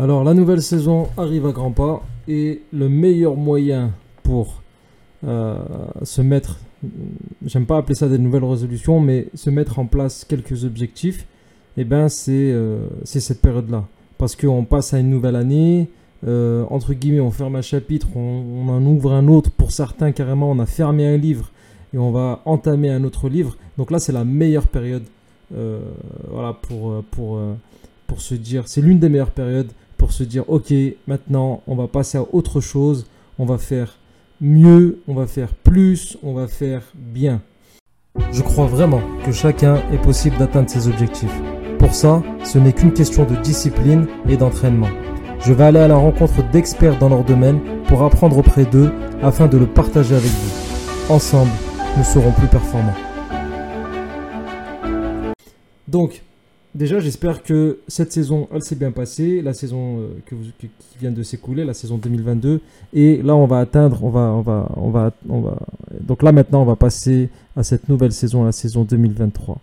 Alors la nouvelle saison arrive à grands pas et le meilleur moyen pour euh, se mettre, j'aime pas appeler ça des nouvelles résolutions, mais se mettre en place quelques objectifs, eh ben c'est euh, c'est cette période-là. Parce qu'on passe à une nouvelle année, euh, entre guillemets on ferme un chapitre, on, en ouvre un autre, pour certains carrément on a fermé un livre et on va entamer un autre livre. Donc là c'est la meilleure période voilà, pour, pour, pour se dire, c'est l'une des meilleures périodes pour se dire, ok, maintenant on va passer à autre chose, on va faire mieux, on va faire plus, on va faire bien. Je crois vraiment que chacun est possible d'atteindre ses objectifs. Pour ça, ce n'est qu'une question de discipline et d'entraînement. Je vais aller à la rencontre d'experts dans leur domaine pour apprendre auprès d'eux afin de le partager avec vous. Ensemble, nous serons plus performants. Donc, déjà, j'espère que cette saison, elle s'est bien passée, la saison euh, qui vient de s'écouler, la saison 2022. Et là, on va atteindre, on va, on va, on va, on va. Donc là, maintenant, on va passer à cette nouvelle saison, la saison 2023.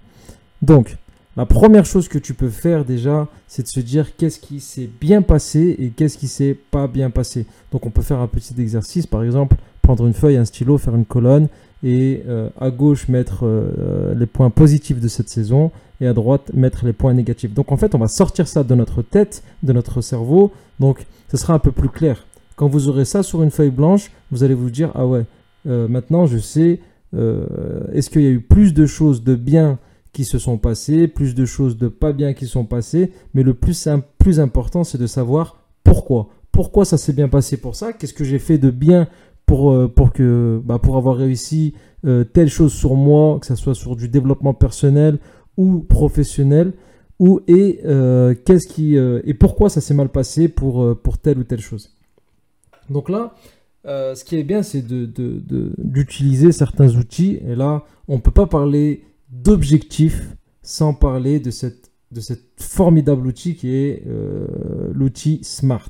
Donc, la première chose que tu peux faire déjà, c'est de se dire qu'est-ce qui s'est bien passé et qu'est-ce qui s'est pas bien passé. Donc, on peut faire un petit exercice, par exemple, prendre une feuille, un stylo, faire une colonne et euh, à gauche mettre euh, les points positifs de cette saison et à droite mettre les points négatifs. Donc en fait, on va sortir ça de notre tête, de notre cerveau. Donc ce sera un peu plus clair. Quand vous aurez ça sur une feuille blanche, vous allez vous dire ah ouais, euh, maintenant je sais. euh, Est-ce qu'il y a eu plus de choses de bien qui se sont passées, plus de choses de pas bien qui sont passées, mais le plus important, c'est de savoir pourquoi. Pourquoi ça s'est bien passé pour ça? Qu'est-ce que j'ai fait de bien pour, euh, pour, que, bah, pour avoir réussi euh, telle chose sur moi, que ce soit sur du développement personnel ou professionnel, ou et euh, qu'est-ce qui et pourquoi ça s'est mal passé pour, pour telle ou telle chose. Donc là, ce qui est bien, c'est de- de- d'utiliser certains outils. Et là, on ne peut pas parler d'objectifs sans parler de cette, de cette formidable outil qui est l'outil SMART.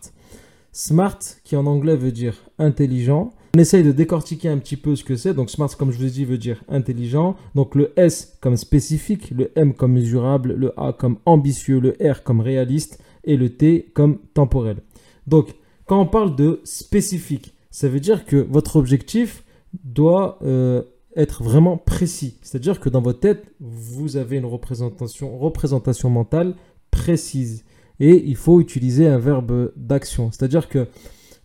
SMART, qui en anglais veut dire intelligent. On essaye de décortiquer un petit peu ce que c'est. Donc SMART, comme je vous ai dit, veut dire intelligent. Donc le S comme spécifique, le M comme mesurable, le A comme ambitieux, le R comme réaliste et le T comme temporel. Donc quand on parle de spécifique, ça veut dire que votre objectif doit euh, être vraiment précis. C'est-à-dire que dans votre tête, vous avez une représentation, représentation mentale précise. Et il faut utiliser un verbe d'action. C'est-à-dire que,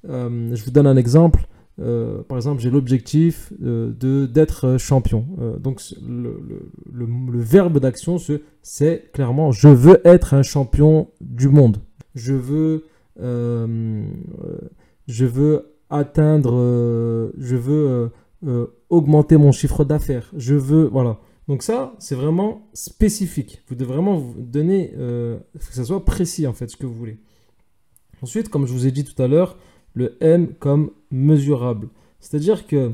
euh, je vous donne un exemple. Euh, par exemple, j'ai l'objectif euh, d'être champion. Euh, donc, le, le- le- verbe d'action, ce- c'est clairement je veux être un champion du monde. Je veux, je veux atteindre, je veux augmenter mon chiffre d'affaires. Je veux, voilà. Donc ça, c'est vraiment spécifique. Vous devez vraiment vous donner, que ça soit précis en fait, ce que vous voulez. Ensuite, comme je vous ai dit tout à l'heure, le M comme mesurable. C'est-à-dire que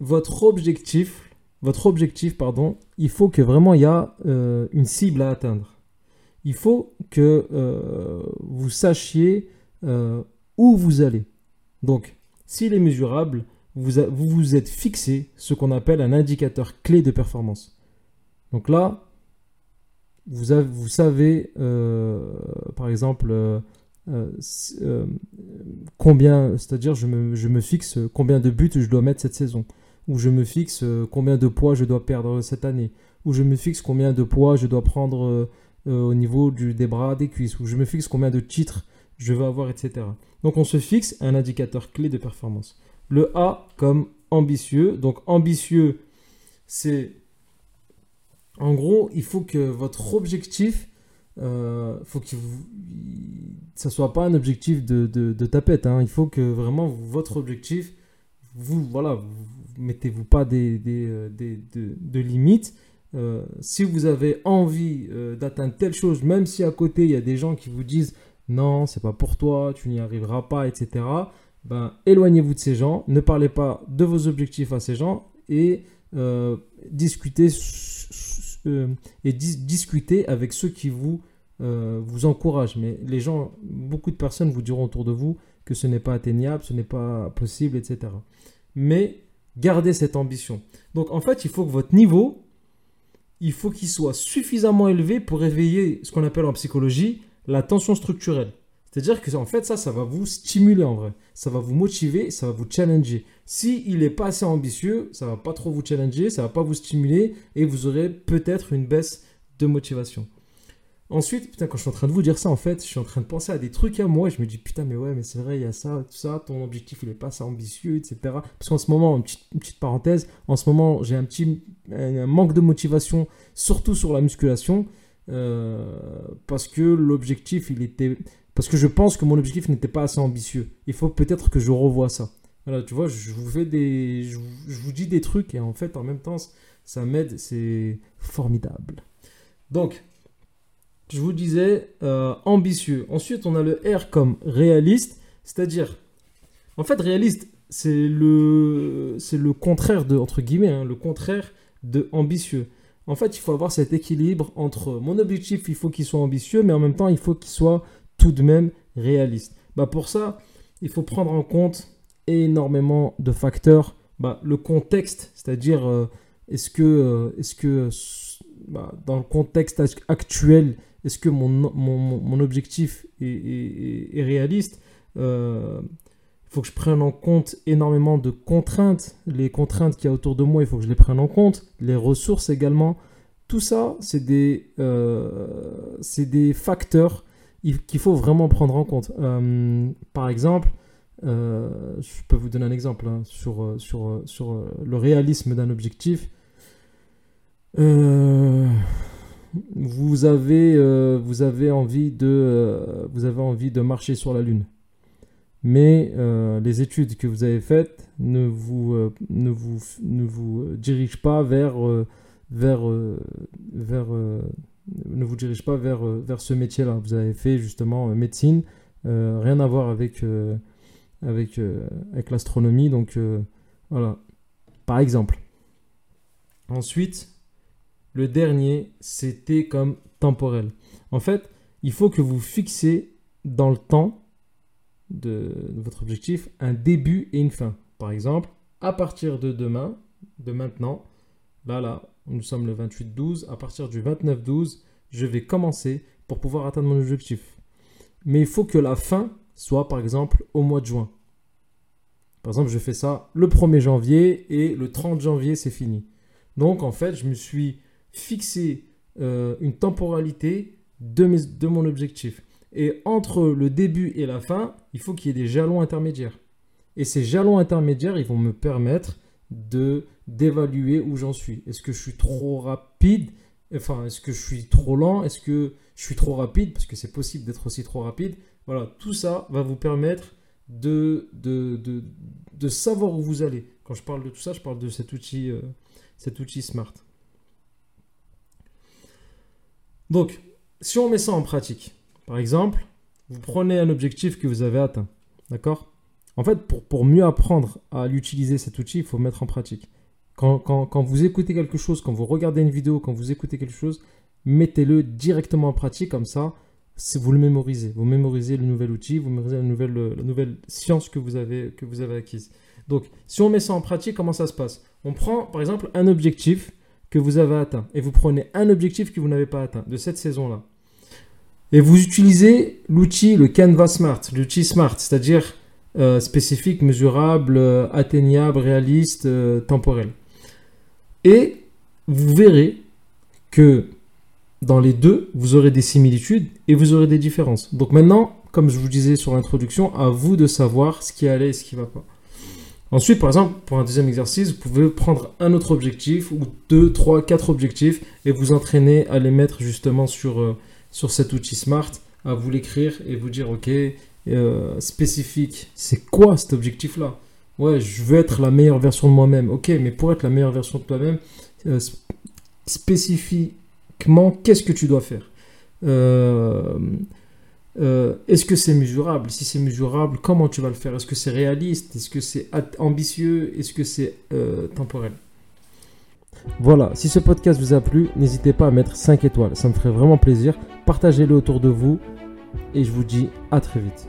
votre objectif, votre objectif, pardon, il faut que vraiment il y a euh, une cible à atteindre. Il faut que euh, vous sachiez euh, où vous allez. Donc, s'il est mesurable, vous vous êtes fixé ce qu'on appelle un indicateur clé de performance. Donc là, vous, avez- vous savez, par exemple, euh, euh, combien, c'est-à-dire je me, fixe combien de buts je dois mettre cette saison, ou je me fixe euh, combien de poids je dois perdre cette année, ou je me fixe combien de poids je dois prendre au niveau des bras, des cuisses, ou je me fixe combien de titres je veux avoir, etc. Donc on se fixe un indicateur clé de performance. Le A comme ambitieux. Donc ambitieux, c'est... En gros, il faut que votre objectif, faut que vous, ça soit pas un objectif de, de, tapette. hein. Il faut que vraiment votre objectif, vous, voilà, vous, vous mettez-vous pas des, des, euh, des- de, limites. Euh, si vous avez envie euh, d'atteindre telle chose, même si à côté il y a des gens qui vous disent non, c'est pas pour toi, tu n'y arriveras pas, etc. Ben, éloignez-vous de ces gens, ne parlez pas de vos objectifs à ces gens et discutez, et dis- discutez avec ceux qui vous, euh, vous encouragent. Mais les gens, beaucoup de personnes vous diront autour de vous que ce n'est pas atteignable, ce n'est pas possible, etc. Mais gardez cette ambition. Donc en fait, il faut que votre niveau, il faut qu'il soit suffisamment élevé pour réveiller ce qu'on appelle en psychologie la tension structurelle. C'est-à-dire que en fait ça, ça va vous stimuler en vrai. Ça va vous motiver, ça va vous challenger. Si il n'est pas assez ambitieux, ça va pas trop vous challenger, ça va pas vous stimuler et vous aurez peut-être une baisse de motivation. Ensuite, putain, quand je suis en train de vous dire ça, en fait, je suis en train de penser à des trucs à moi. Je me dis, putain, mais ouais, mais c'est vrai, il y a ça, tout ça, ton objectif, il n'est pas assez ambitieux, etc. Parce qu'en ce moment, une petite, parenthèse, en ce moment, j'ai un petit un manque de motivation, surtout sur la musculation, euh, parce que l'objectif, il était. Parce que je pense que mon objectif n'était pas assez ambitieux. Il faut peut-être que je revoie ça. Voilà, tu vois, je vous fais des. Je vous dis des trucs et en fait, en même temps, ça m'aide, c'est formidable. Donc, je vous disais euh, ambitieux. Ensuite, on a le R comme réaliste, c'est-à-dire, en fait, réaliste, c'est le, le contraire de, entre guillemets, hein, le contraire de ambitieux. En fait, il faut avoir cet équilibre entre mon objectif, il faut qu'il soit ambitieux, mais en même temps, il faut qu'il soit tout de même réaliste. Bah, pour ça, il faut prendre en compte énormément de facteurs. Bah, le contexte, c'est-à-dire, euh, est-ce que, euh, est-ce que bah, dans le contexte actuel, est-ce que mon, objectif est, réaliste euh, Il faut que je prenne en compte énormément de contraintes. Les contraintes qu'il y a autour de moi, il faut que je les prenne en compte. Les ressources également. Tout ça, c'est des, euh, facteurs qu'il faut vraiment prendre en compte. Euh, par exemple, je peux vous donner un exemple hein, sur, sur, sur le réalisme d'un objectif. Euh, vous avez, euh, vous avez envie de, euh, vous avez envie de marcher sur la Lune. Mais euh, les études que vous avez faites ne vous, ne vous, ne vous dirigent pas vers, vers, vers ne vous dirigent pas vers, vers ce métier-là. Vous avez fait justement médecine, rien à voir avec, avec, avec l'astronomie. Donc voilà, par exemple. Ensuite, le dernier, c'était comme temporel. En fait, il faut que vous fixez dans le temps de, votre objectif un début et une fin. Par exemple, à partir de demain, de maintenant, là, là, nous sommes le 28-12, à partir du 29-12, je vais commencer pour pouvoir atteindre mon objectif. Mais il faut que la fin soit, par exemple, au mois de juin. Par exemple, je fais ça le 1er janvier et le 30 janvier, c'est fini. Donc, en fait, je me suis fixer euh, une temporalité de, mon objectif. Et entre le début et la fin, il faut qu'il y ait des jalons intermédiaires. Et ces jalons intermédiaires, ils vont me permettre de d'évaluer où j'en suis. Est-ce que je suis trop rapide? Enfin, est-ce que je suis trop lent? Est-ce que je suis trop rapide? Parce que c'est possible d'être aussi trop rapide. Voilà, tout ça va vous permettre de, savoir où vous allez. Quand je parle de tout ça, je parle de cet outil, euh, cet outil Smart. Donc, si on met ça en pratique, par exemple, vous prenez un objectif que vous avez atteint, d'accord? En fait, pour, mieux apprendre à l'utiliser, cet outil, il faut mettre en pratique. Quand, quand, vous écoutez quelque chose, quand vous regardez une vidéo, quand vous écoutez quelque chose, mettez-le directement en pratique, comme ça, vous le mémorisez. Vous mémorisez le nouvel outil, vous mémorisez la nouvelle, la nouvelle science que vous, avez, que vous avez acquise. Donc, si on met ça en pratique, comment ça se passe? On prend, par exemple, un objectif que vous avez atteint et vous prenez un objectif que vous n'avez pas atteint de cette saison-là. Et vous utilisez l'outil, le Canva Smart, l'outil Smart, c'est-à-dire euh, spécifique, mesurable, euh, atteignable, réaliste, euh, temporel. Et vous verrez que dans les deux, vous aurez des similitudes et vous aurez des différences. Donc maintenant, comme je vous disais sur l'introduction, à vous de savoir ce qui allait et ce qui ne va pas. Ensuite, par exemple, pour un deuxième exercice, vous pouvez prendre un autre objectif ou deux, trois, quatre objectifs et vous entraîner à les mettre justement sur, euh, cet outil Smart, à vous l'écrire et vous dire, OK, euh, spécifique, c'est quoi cet objectif-là? Ouais, je veux être la meilleure version de moi-même. Ok, mais pour être la meilleure version de toi-même, euh, spécifiquement, qu'est-ce que tu dois faire? Euh, est-ce que c'est mesurable? Si c'est mesurable, comment tu vas le faire? Est-ce que c'est réaliste? Est-ce que c'est ambitieux? Est-ce que c'est euh, temporel? Voilà, si ce podcast vous a plu, n'hésitez pas à mettre 5 étoiles, ça me ferait vraiment plaisir. Partagez-le autour de vous. Et je vous dis à très vite.